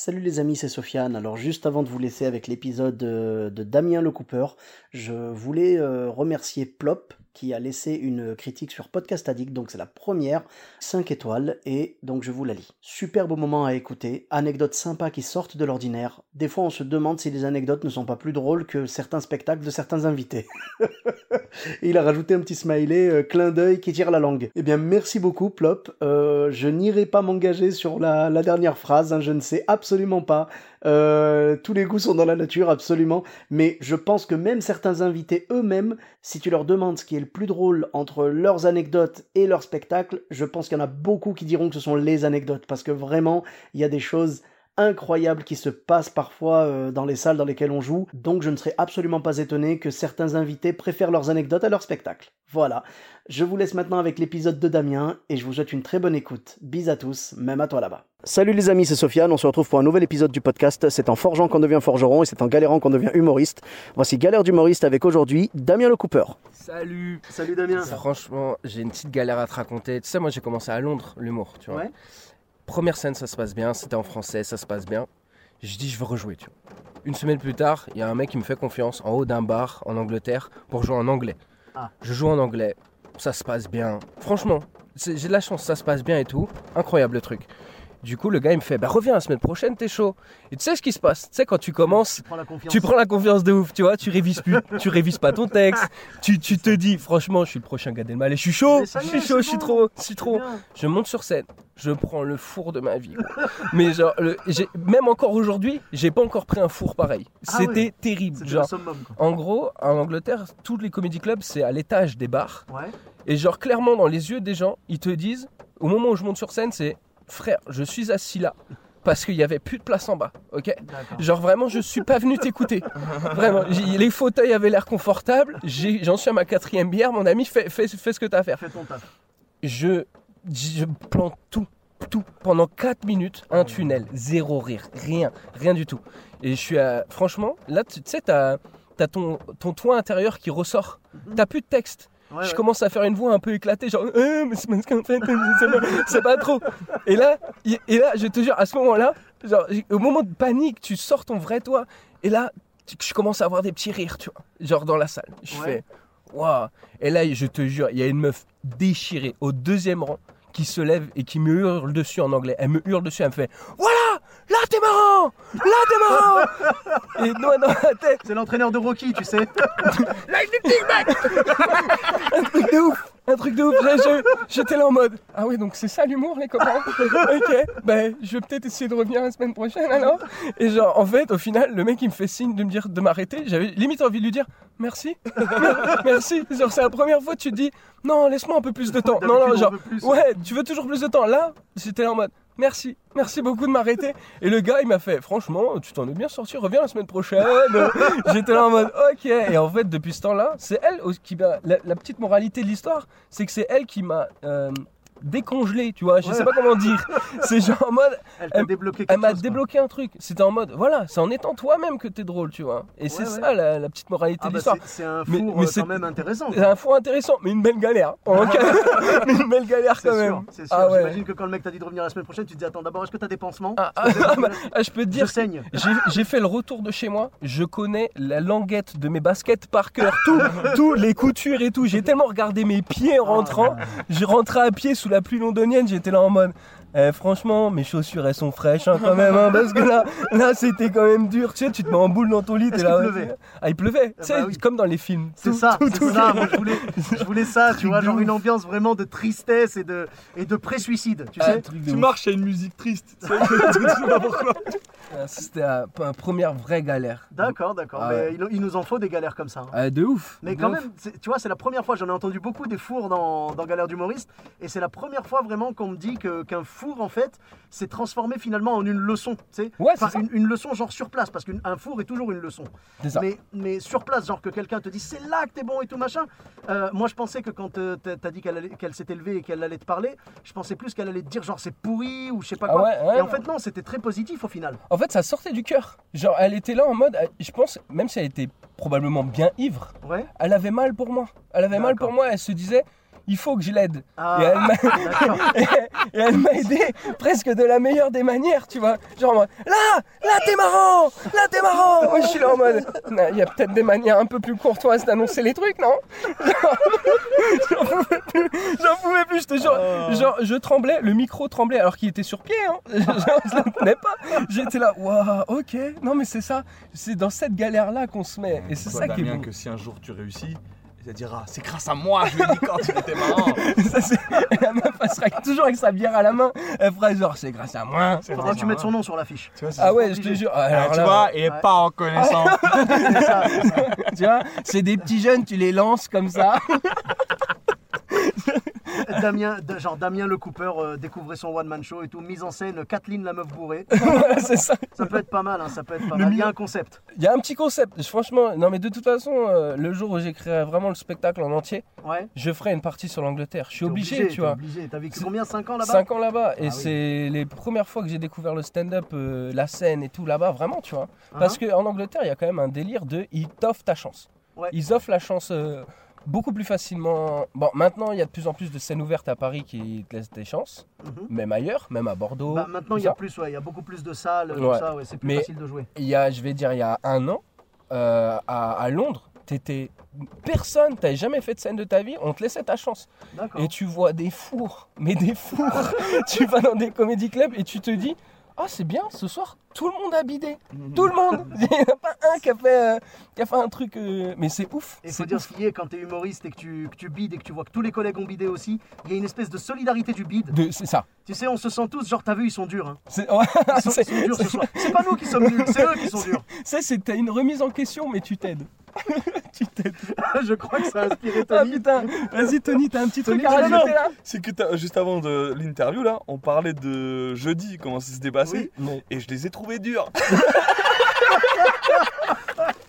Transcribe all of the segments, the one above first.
Salut les amis, c'est Sofiane. Alors juste avant de vous laisser avec l'épisode euh, de Damien Le Cooper, je voulais euh, remercier Plop qui a laissé une critique sur Podcast Addict, donc c'est la première, 5 étoiles, et donc je vous la lis. Superbe moment à écouter, anecdotes sympas qui sortent de l'ordinaire. Des fois on se demande si les anecdotes ne sont pas plus drôles que certains spectacles de certains invités. et il a rajouté un petit smiley, euh, clin d'œil qui tire la langue. Eh bien merci beaucoup Plop, Euh, je n'irai pas m'engager sur la, la dernière phrase, hein, je ne sais absolument pas. Euh, tous les goûts sont dans la nature, absolument. Mais je pense que même certains invités eux-mêmes, si tu leur demandes ce qui est le plus drôle entre leurs anecdotes et leurs spectacles, je pense qu'il y en a beaucoup qui diront que ce sont les anecdotes. Parce que vraiment, il y a des choses incroyables qui se passent parfois euh, dans les salles dans lesquelles on joue. Donc je ne serais absolument pas étonné que certains invités préfèrent leurs anecdotes à leurs spectacles. Voilà. Je vous laisse maintenant avec l'épisode de Damien et je vous souhaite une très bonne écoute. Bis à tous, même à toi là-bas. Salut les amis, c'est Sofiane. On se retrouve pour un nouvel épisode du podcast. C'est en forgeant qu'on devient forgeron et c'est en galérant qu'on devient humoriste. Voici Galère d'humoriste avec aujourd'hui Damien Le Cooper. Salut Salut Damien. Franchement, j'ai une petite galère à te raconter. Tu sais, moi j'ai commencé à Londres, l'humour, tu vois. Ouais. Première scène, ça se passe bien, c'était en français, ça se passe bien. Je dis, je veux rejouer, tu vois. Une semaine plus tard, il y a un mec qui me fait confiance en haut d'un bar en Angleterre pour jouer en anglais. Ah. Je joue en anglais, ça se passe bien. Franchement, j'ai de la chance, ça se passe bien et tout. Incroyable le truc. Du coup, le gars, il me fait, bah reviens la semaine prochaine, t'es chaud. Et tu sais ce qui se passe? Tu sais, quand tu commences, prends la confiance. tu prends la confiance de ouf, tu vois, tu révises plus, tu révises pas ton texte, tu, tu te dis franchement, je suis le prochain Gad Elmaleh, je suis chaud, je suis chaud, je suis trop, je suis trop. Je monte sur scène, je prends le four de ma vie. quoi. Mais genre, le- même encore aujourd'hui, j'ai pas encore pris un four pareil. Ah C'était ouais. terrible. Genre, summum, en gros, en Angleterre, tous les comédie clubs, c'est à l'étage des bars. Ouais. Et genre, clairement, dans les yeux des gens, ils te disent, au moment où je monte sur scène, c'est frère, je suis assis là. Parce qu'il y avait plus de place en bas, ok. Genre vraiment, je suis pas venu t'écouter. Vraiment, les fauteuils avaient l'air confortables. J'en suis à ma quatrième bière. Mon ami, fais, fais, fais ce que t'as à faire. Fais ton taf. Je, je plante tout, tout. Pendant 4 minutes, un tunnel, zéro rire, rien, rien du tout. Et je suis à... Franchement, là, tu tu sais, t'as as ton, ton toit intérieur qui ressort. T'as plus de texte. Ouais, je ouais. commence à faire une voix un peu éclatée, genre, Euh, mais c'est parce qu'en fait, c'est pas, trop. Et là, et là, je te jure, à ce moment-là, au moment de panique, tu sors ton vrai toi, et là, je commence à avoir des petits rires, tu vois, genre dans la salle. Je Ouais. fais, waouh. Et là, je te jure, il y a une meuf déchirée au deuxième rang qui se lève et qui me hurle dessus en anglais. Elle me hurle dessus, elle me fait, voilà, là t'es marrant, là t'es marrant. et moi dans la tête, C'est l'entraîneur de Rocky, tu sais. un truc de ouf, un truc de ouf. J'étais là en mode, ah oui, donc c'est ça l'humour, les copains. ok, ben je vais peut-être essayer de revenir la semaine prochaine alors. Et genre, en fait, au final, le mec il me fait signe de me dire de m'arrêter. J'avais limite envie de lui dire merci, merci. Genre, c'est la première fois que tu te dis, non, laisse-moi un peu plus de temps. Non, non, genre, ouais, tu veux toujours plus de temps. Là, j'étais là en mode. Merci, merci beaucoup de m'arrêter. Et le gars, il m'a fait, franchement, tu t'en es bien sorti, reviens la semaine prochaine. J'étais là en mode, ok. Et en fait, depuis ce temps-là, c'est elle aussi qui m'a. La, la petite moralité de l'histoire, c'est que c'est elle qui m'a euh, décongelé, tu vois. Je Ouais. sais pas comment dire. C'est genre en mode, Elle t'a Elle- débloqué elle m'a chose, débloqué un truc. C'était en mode, voilà, c'est en étant toi-même que t'es drôle, tu vois. Et c'est Ouais, ça la, la petite moralité Ah de bah, l'histoire. c'est- c'est un four mais euh, c'est- quand même intéressant. C'est un fou intéressant, mais une belle galère. Mais une belle galère C'est quand sûr, même. c'est sûr. Ah ouais. J'imagine que quand le mec t'a dit de revenir la semaine prochaine, tu te dis attends d'abord est-ce que t'as des pansements? Ah, ah, ah, bah, ah, je peux te Je dire, saigne. j'ai j'ai fait le retour de chez moi. Je connais la languette de mes baskets par cœur, tout, tout, les coutures et tout. J'ai tellement regardé mes pieds en rentrant. Je rentrais à pied sous la pluie londonienne. J'étais là en mode. eh, franchement, mes chaussures elles sont fraîches hein, quand même, hein, parce que là, là c'était quand même dur. Tu sais, tu te mets en boule dans ton lit. Est-ce là, pleuvait? Ah, il pleuvait. Ah tu sais, bah oui. comme dans les films. C'est ça, tout- c'est tout- ça. Moi, je voulais, je voulais ça, tu vois, genre ouf. une ambiance vraiment de tristesse et de, et de pré-suicide, tu Ah, sais. Tu marches à une musique triste. tu sais, tu sais pas pourquoi? Ah, C'était la première vraie galère. D'accord, d'accord. Ah mais il, il nous en faut des galères comme ça. hein. Ah, de ouf. Mais de quand ouf. même, tu vois, c'est la première fois, j'en ai entendu beaucoup des fours dans, dans Galère d'humoriste, et c'est la première fois vraiment qu'on me dit qu'un four, en fait, s'est transformé finalement en une leçon. tu sais. Ouais, c'est Enfin, ça. une, une leçon genre sur place, parce qu'un four est toujours une leçon. Ça. Mais, mais sur place, genre que quelqu'un te dit c'est là que t'es bon et tout machin. Euh, moi, je pensais que quand euh, t'as dit qu'elle qu'elle s'était levée et qu'elle allait te parler, je pensais plus qu'elle allait te dire genre c'est pourri ou je sais pas Ah quoi. ouais, et en fait, non, c'était très positif au final. En fait, ça sortait du cœur. Genre, elle était là en mode, euh, je pense, même si elle était probablement bien ivre, Ouais. elle avait mal pour moi. Elle avait mal pour moi. Elle se disait, il faut que je l'aide. Ah, Et elle m'a- aidé presque de la meilleure des manières, tu vois. Genre, en mode, là, là, t'es marrant, là, t'es marrant. Moi, je suis là en mode, il y a peut-être des manières un peu plus courtoises d'annoncer les trucs, non? Genre, J'en pouvais plus, j'en pouvais plus, je te jure. Genre, je tremblais, le micro tremblait alors qu'il était sur pied, hein. Genre, je le tenais pas. J'étais là, waouh, ok. Non, mais c'est ça, c'est dans cette galère-là qu'on se met. Et c'est ça qui est beau. que si un jour tu réussis, ah, c'est grâce à moi, je lui ai dit quand il était marrant. Ça, c'est- la meuf, elle sera toujours avec sa bière à la main. Elle fera genre, c'est grâce à moi. C'est Faudra que tu mettes son nom sur l'affiche. Tu vois, c'est Ah ouais, je te jure. Alors tu là, vois, Ouais. pas reconnaissant. C'est ça, c'est ça. tu vois, c'est des petits jeunes, tu les lances comme ça. Damien, genre Damien le Cooper euh, découvrait son one man show et tout, mise en scène, Kathleen la meuf bourrée. c'est ça. Ça peut être pas mal, hein, ça peut être pas Le mal. Il y a un concept. Il y a un petit concept. Franchement, non, mais de toute façon, euh, le jour où j'écrirai vraiment le spectacle en entier, Ouais. je ferai une partie sur l'Angleterre. Je suis obligé, tu vois. obligé. T'as vécu combien? 5 ans là-bas? 5 ans là-bas. Et Ah oui. c'est les premières fois que j'ai découvert le stand-up, euh, la scène et tout là-bas, vraiment, tu vois. Ah, Parce qu'en Angleterre, il y a quand même un délire de ils t'offrent ta chance. Ouais. Ils offrent la chance beaucoup plus facilement. Bon, maintenant, il y a de plus en plus de scènes ouvertes à Paris qui te laissent des chances, Mhm. même ailleurs, même à Bordeaux. Bah, maintenant, il y a plus, ouais, il y a beaucoup plus de salles, Ouais. ça, ouais, c'est plus Mais- facile de jouer. Il y a, je vais dire, il y a un an, euh, à, à Londres, t'étais personne, t'avais jamais fait de scène de ta vie, on te laissait ta chance. D'accord. Et tu vois des fours, mais des fours. tu vas dans des comédie clubs et tu te dis, ah c'est bien, ce soir tout le monde a bidé, tout le monde. Il n'y en a pas un qui a fait, euh, qui a fait un truc, euh, mais c'est ouf. Et c'est faut dire ce qu'il y est, quand t'es humoriste et que tu, que tu bides et que tu vois que tous les collègues ont bidé aussi, il y a une espèce de solidarité du bide. De- C'est ça. Tu sais, on se sent tous, genre, t'as vu, ils sont durs. Hein. C'est ouais, Ils sont, c'est- ils sont durs ce soir. C'est pas nous qui sommes nuls, c'est eux qui sont durs. c'est- c'est- t'as une remise en question, mais tu t'aides. tu t'aides. Je crois que ça a inspiré Ah Tony. putain, vas-y Tony, t'as un petit truc Tony, à non, non. rajouter là C'est que t'as- juste avant de l'interview là, on parlait de jeudi, comment ça s'était passé, Mais- et je les ai trouvés durs.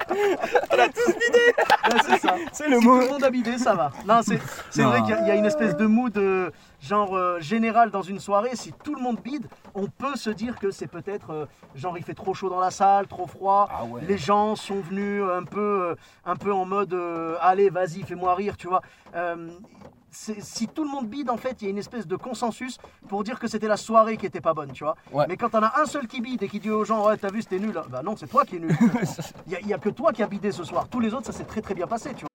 Ouais, c'est ça. C'est le Si mot. tout le monde a bidé, ça va. Non, c'est vrai qu'il y a- y, a une espèce de mood euh, genre euh, général dans une soirée. Si tout le monde bide, on peut se dire que c'est peut-être euh, genre il fait trop chaud dans la salle, trop froid. Ah ouais. Les gens sont venus un peu, un peu en mode allez, vas-y, fais-moi rire, tu vois. Si tout le monde bide, en fait, il y a une espèce de consensus pour dire que c'était la soirée qui était pas bonne, tu vois. Ouais. Mais quand t'en as un seul qui bide et qui dit aux gens, ouais, t'as vu, c'était nul, bah non, c'est toi qui es nul. Il y a- y, a que toi qui as bidé ce soir. Tous les autres, ça s'est très très bien passé, tu vois.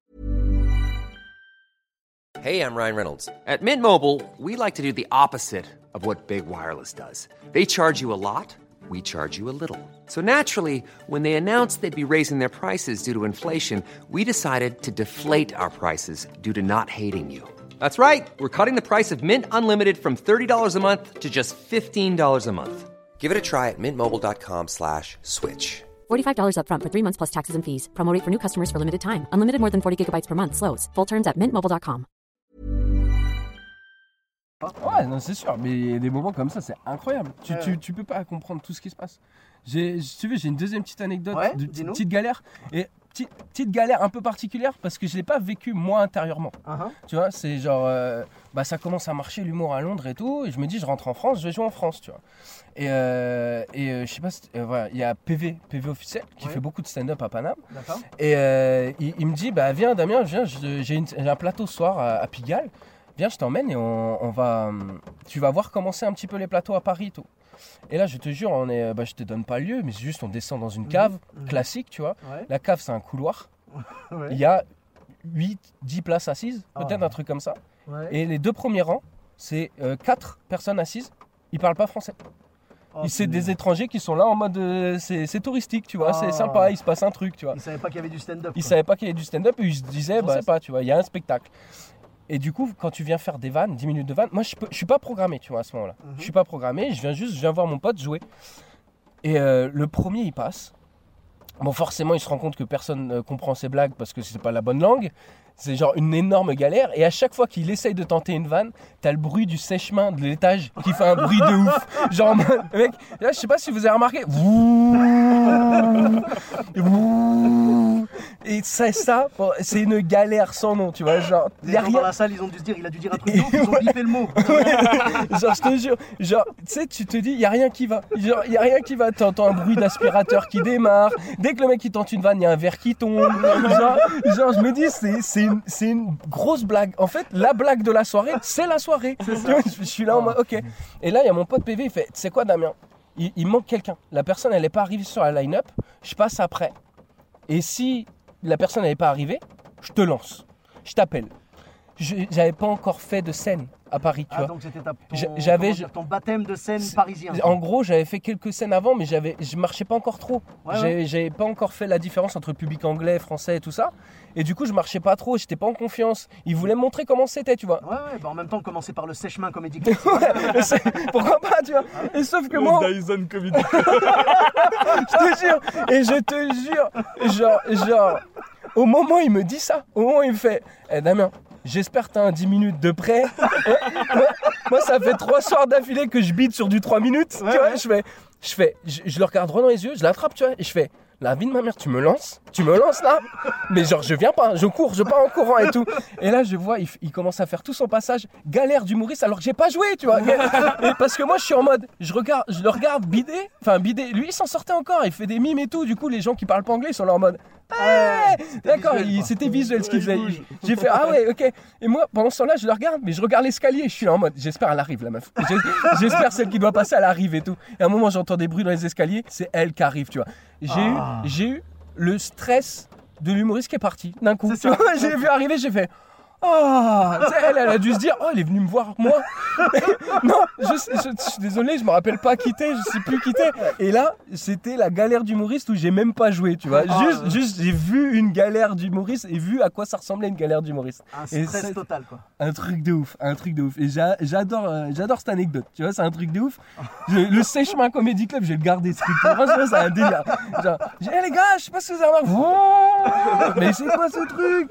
Hey, I'm Ryan Reynolds. At Mint Mobile, we like to do the opposite of what Big Wireless does. They charge you a lot, we charge you a little. So naturally, when they announced they'd be raising their prices due to inflation, we decided to deflate our prices due to not hating you. That's right. We're cutting the price of Mint Unlimited from $30 a month to just $15 a month. Give it a try at mintmobile.com slash switch. $45 upfront for three months plus taxes and fees. Promo rate for new customers for limited time. Unlimited more than 40 gigabytes per month. Slows. Full terms at mintmobile.com. Ouais, non, c'est sûr, mais il y a des moments comme ça, c'est incroyable. Tu, Ouais. tu, tu peux pas comprendre tout ce qui se passe. J'ai, tu veux, j'ai une deuxième petite anecdote Ouais, de petite galère. Et petite, petite galère un peu particulière parce que je l'ai pas vécu moi intérieurement. Uh-huh. Tu vois, c'est genre, euh, bah ça commence à marcher l'humour à Londres et tout. Et je me dis, je rentre en France, je vais jouer en France, tu vois. Et, euh, et euh, je sais pas, euh, voilà, il y a PV, PV officiel qui Ouais. fait beaucoup de stand-up à Paname. Et il, il me dit, bah viens Damien, viens, j'ai un plateau ce soir à, à Pigalle. Viens, je t'emmène et on, on va, hum, tu vas voir commencer un petit peu les plateaux à Paris, et tout. Et là, je te jure, on est, bah, je te donne pas le lieu, mais c'est juste on descend dans une cave mhm. classique, tu vois. Ouais. La cave, c'est un couloir. Ouais. Il y a 8, 10 places assises, Ah peut-être ouais. un truc comme ça. Et les deux premiers rangs, c'est 4 personnes assises. Ils parlent pas français. Oh, c'est des étrangers qui sont là en mode, euh, c'est c'est touristique, tu vois. Ah. C'est sympa, il se passe un truc, tu vois. Ils savaient pas qu'il y avait du stand-up. Ils quoi. savaient pas qu'il y avait du stand-up et ils se disaient, bah, c'est pas, tu vois, il y a un spectacle. Et du coup, quand tu viens faire des vannes, 10 minutes de vannes, moi je, peux, je suis pas programmé, tu vois, à ce moment-là. Mhm. Je suis pas programmé, je viens juste, je viens voir mon pote jouer. Et euh, le premier, il passe. Bon, forcément, il se rend compte que personne ne comprend ses blagues parce que c'est pas la bonne langue. C'est genre une énorme galère. Et à chaque fois qu'il essaye de tenter une vanne, t'as le bruit du sèche-main de l'étage qui fait un bruit de ouf. Genre, mec, là, je sais pas si vous avez remarqué. Et ça, ça, c'est une galère sans nom, tu vois. Genre, Les y a gens dans rien. la salle, ils ont dû se dire, il a dû dire un truc ils ont bipé le mot. genre, je te jure, genre, tu sais, tu te dis, il y a rien qui va. Genre, il y a rien qui va. T'entends un bruit d'aspirateur qui démarre. Dès que le mec il tente une vanne, il y a un verre qui tombe. Genre, genre, je me dis, c'est, c'est, une, c'est une grosse blague. En fait, la blague de la soirée, c'est la soirée. Tu vois, je, je suis là en mode, ok. Et là, il y a mon pote PV, il fait, tu sais quoi, Damien? Il, il manque quelqu'un. La personne, elle n'est pas arrivée sur la line-up. Je passe après. Et si la personne n'est pas arrivée, je te lance. Je t'appelle. J'avais pas encore fait de scène à Paris, tu Ah, vois. donc c'était j'avais- ton baptême de scène parisien. En gros, j'avais fait quelques scènes avant, mais j'avais, je marchais pas encore trop. Ouais, J'avais- J'avais pas encore fait la différence entre public anglais, français et tout ça. Et du coup, je marchais pas trop, j'étais pas en confiance. Ils voulaient me montrer comment c'était, tu vois. Ouais, ouais, bah en même temps, commencer par le sèche-main comédie Pourquoi pas, tu vois. Et sauf que moi, Dyson Comedy. je te jure, et je te jure, genre, genre, au moment où il me dit ça, au moment où il me fait, eh Damien, j'espère que t'as un 10 minutes de prêt. moi, ça fait trois soirs d'affilée que je bide sur du 3 minutes, tu vois, je fais, je fais, je, je le regarde droit dans les yeux, je l'attrape, tu vois, et je fais, la vie de ma mère, tu me lances Tu me lances là Mais genre, je viens pas, je cours, je pars en courant et tout. Et là, je vois, il, commence à faire tout son passage, galère d'humoriste, alors que j'ai pas joué, tu vois. Et parce que moi, je suis en mode, je regarde, je le regarde bider, enfin bider. Lui, il s'en sortait encore, il fait des mimes et tout. Du coup, les gens qui parlent pas anglais ils sont là en mode, Hey D'accord, c'était visuel ce qu'il faisait. J'ai fait, ah ouais, ok. Et moi, pendant ce temps-là, je le regarde, mais je regarde l'escalier. Je suis là en mode, j'espère elle arrive, la meuf. J'espère celle qui doit passer, elle arrive et tout. Et à un moment, j'entends des bruits dans les escaliers, c'est elle qui arrive, tu vois. J'ai eu, j'ai eu le stress de l'humoriste qui est parti d'un coup. J'ai vu arriver, j'ai fait. Oh, elle, elle a dû se dire, oh, elle est venue me voir, moi. non, je, je- je suis désolé, je me rappelle pas quitter, je sais plus quitter. Et là, c'était la galère d'humoriste où j'ai même pas joué, tu vois. Ah, juste, j'ai vu une galère d'humoriste et vu à quoi ça ressemblait une galère d'humoriste. Un Et stress c'est- total, quoi. Un truc de ouf, un truc de ouf. Et j'a- j'adore, euh, j'adore cette anecdote. Tu vois, c'est un truc de ouf. Je- le Sèche-Main Comedy Club, je vais le garder ce truc. Franchement, c'est un délire. Genre, Eh, les gars, je sais pas si vous avez remarqué. Wouh Mais c'est quoi ce truc?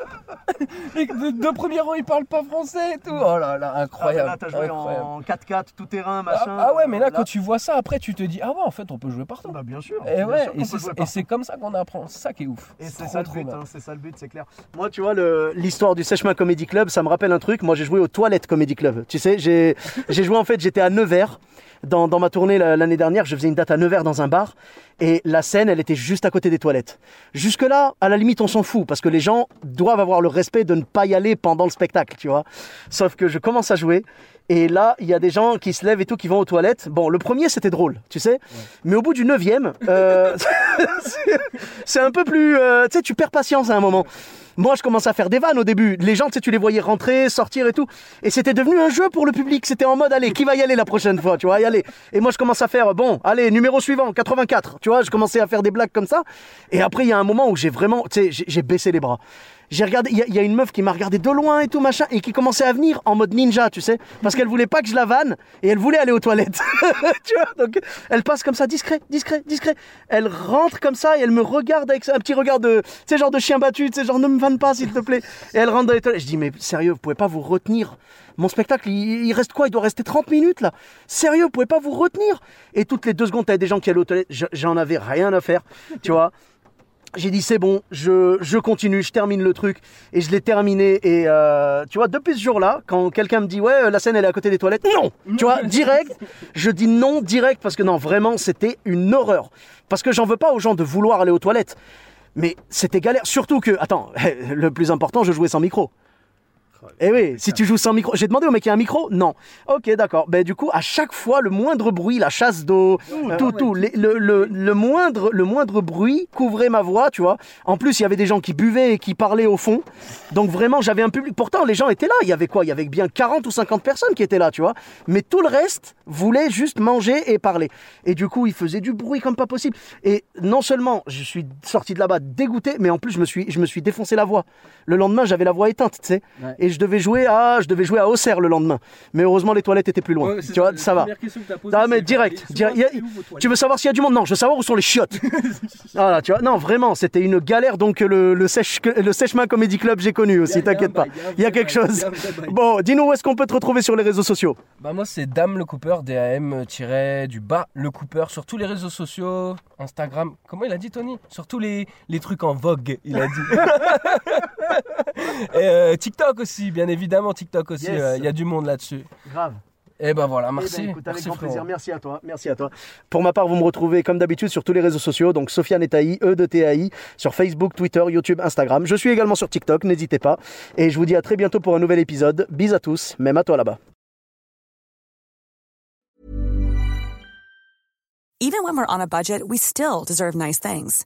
Deux premiers rangs, ils parlent pas français et tout. Oh là là, Ah, incroyable. là, t'as joué incroyable. en 4-4, tout terrain, Ah, machin. ah ouais, mais là, Là- quand tu vois ça, après, tu te dis, ah ouais, en fait, on peut jouer partout. Bah, bien sûr. Et bien ouais, sûr et c'est, et comme ça qu'on apprend. C'est ça qui est ouf. Et c'est ça le but, hein, c'est ça le but, c'est clair. Moi, tu vois, l'histoire du Sèchemain Comedy Club, ça me rappelle un truc. Moi, j'ai joué au Toilettes Comedy Club. Tu sais, j'ai joué en fait, j'étais à Nevers. Dans, dans ma tournée la- l'année dernière, je faisais une date à Nevers dans un bar. Et la scène, elle était juste à côté des toilettes. Jusque-là, à la limite, on s'en fout. Parce que les gens doivent avoir le respect de ne pas y aller pendant le spectacle, tu vois. Sauf que je commence à jouer. Et là, il y a des gens qui se lèvent et tout, qui vont aux toilettes. Bon, le premier, c'était drôle, tu sais. Mais au bout du neuvième, euh, c'est- un peu plus... euh, tu sais, tu perds patience à un moment. Moi, je commence à faire des vannes au début. Les gens, tu sais, tu les voyais rentrer, sortir et tout. Et c'était devenu un jeu pour le public. C'était en mode, allez, qui va y aller la prochaine fois, tu vois, y aller. Et moi, je commence à faire, bon, allez, numéro suivant, 84. Tu vois, je commençais à faire des blagues comme ça. Et après, il y a un moment où j'ai vraiment, tu sais, j'ai baissé les bras. J'ai regardé, il y, a- une meuf qui m'a regardé de loin et tout machin, et qui commençait à venir en mode ninja, tu sais, parce qu'elle voulait pas que je la vanne, et elle voulait aller aux toilettes. tu vois, donc elle passe comme ça, discret, discret, discret. Elle rentre comme ça, et elle me regarde avec un petit regard de, tu sais, genre de chien battu, tu sais, genre ne me vanne pas s'il te plaît. Et elle rentre dans les toilettes. Je dis, mais sérieux, vous pouvez pas vous retenir mon spectacle, il, reste quoi? Il doit rester 30 minutes là. Sérieux, vous pouvez pas vous retenir Et toutes les deux secondes, t'avais des gens qui allaient aux toilettes. Je- J'en avais rien à faire, tu vois. J'ai dit c'est bon, je, je continue, je termine le truc et je l'ai terminé et euh, tu vois depuis ce jour-là, quand quelqu'un me dit ouais la scène elle est à côté des toilettes, non, tu vois direct, je dis non direct parce que non vraiment c'était une horreur. Parce que j'en veux pas aux gens de vouloir aller aux toilettes, mais c'était galère surtout que attends le plus important je jouais sans micro. Eh oui, si tu joues sans micro. J'ai demandé au mec, il y a un micro Non. Ok, d'accord. Ben, du coup, à chaque fois, le moindre bruit, la chasse d'eau, tout, tout, les- le, le, le moindre, le moindre bruit couvrait ma voix, tu vois. En plus, il y avait des gens qui buvaient et qui parlaient au fond. Donc vraiment, j'avais un public. Pourtant, les gens étaient là. Il y avait quoi? Il y avait bien 40 ou 50 personnes qui étaient là, tu vois. Mais tout le reste voulait juste manger et parler. Et du coup, ils faisaient du bruit comme pas possible. Et non seulement je suis sorti de là-bas dégoûté, mais en plus, je me suis, je me suis défoncé la voix. Le lendemain, j'avais la voix éteinte, tu sais. Et je devais jouer à, je devais jouer à Auxerre le lendemain. Mais heureusement, les toilettes étaient plus loin. tu vois, ça va. Ah, mais direct. direct. Y a- tu veux savoir s'il y a du monde? Non, je veux savoir où sont les chiottes. voilà, tu vois. Non, vraiment, c'était une galère. Donc le, le sèche le sèche-main comedy club, j'ai connu aussi. T'inquiète pas. Il y a quelque chose. Bon, dis-nous où est-ce qu'on peut te retrouver sur les réseaux sociaux? Bah moi c'est Dame le Cooper, D-A-M tiré du bas le Cooper sur tous les réseaux sociaux, Instagram. Comment il a dit Tony? Sur tous les, les trucs en vogue, il a dit. Et euh, TikTok aussi, bien évidemment TikTok aussi, Yes. euh, il y a du monde là-dessus. Grave. Et ben voilà, Eh ben, merci. écoute, avec merci grand frérot. plaisir. Merci à toi. Merci à toi. Pour ma part, vous me retrouvez comme d'habitude sur tous les réseaux sociaux. Donc Sofiane et Taï, E de TAI, sur Facebook, Twitter, YouTube, Instagram. Je suis également sur TikTok, n'hésitez pas. Et je vous dis à très bientôt pour un nouvel épisode. Bis à tous, même à toi là-bas. Even when we're on a budget, we still deserve nice things.